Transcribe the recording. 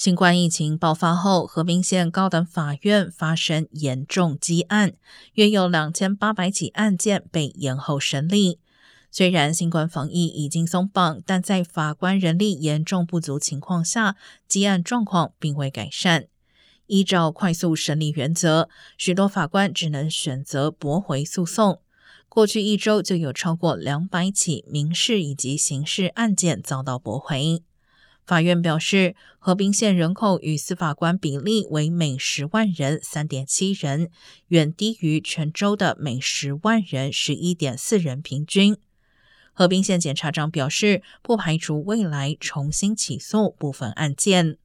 新冠疫情爆发后，河滨县高等法院发生严重积案，约有两千八百起案件被延后审理。虽然新冠防疫已经松绑，但在法官人力严重不足情况下，积案状况并未改善。依照快速审理原则，许多法官只能选择驳回诉讼。过去一周就有超过两百起民事以及刑事案件遭到驳回。法院表示，河滨县人口与司法官比例为每十万人三点七人，远低于全州的每十万人十一点四人平均。河滨县检察长表示，不排除未来重新起诉部分案件。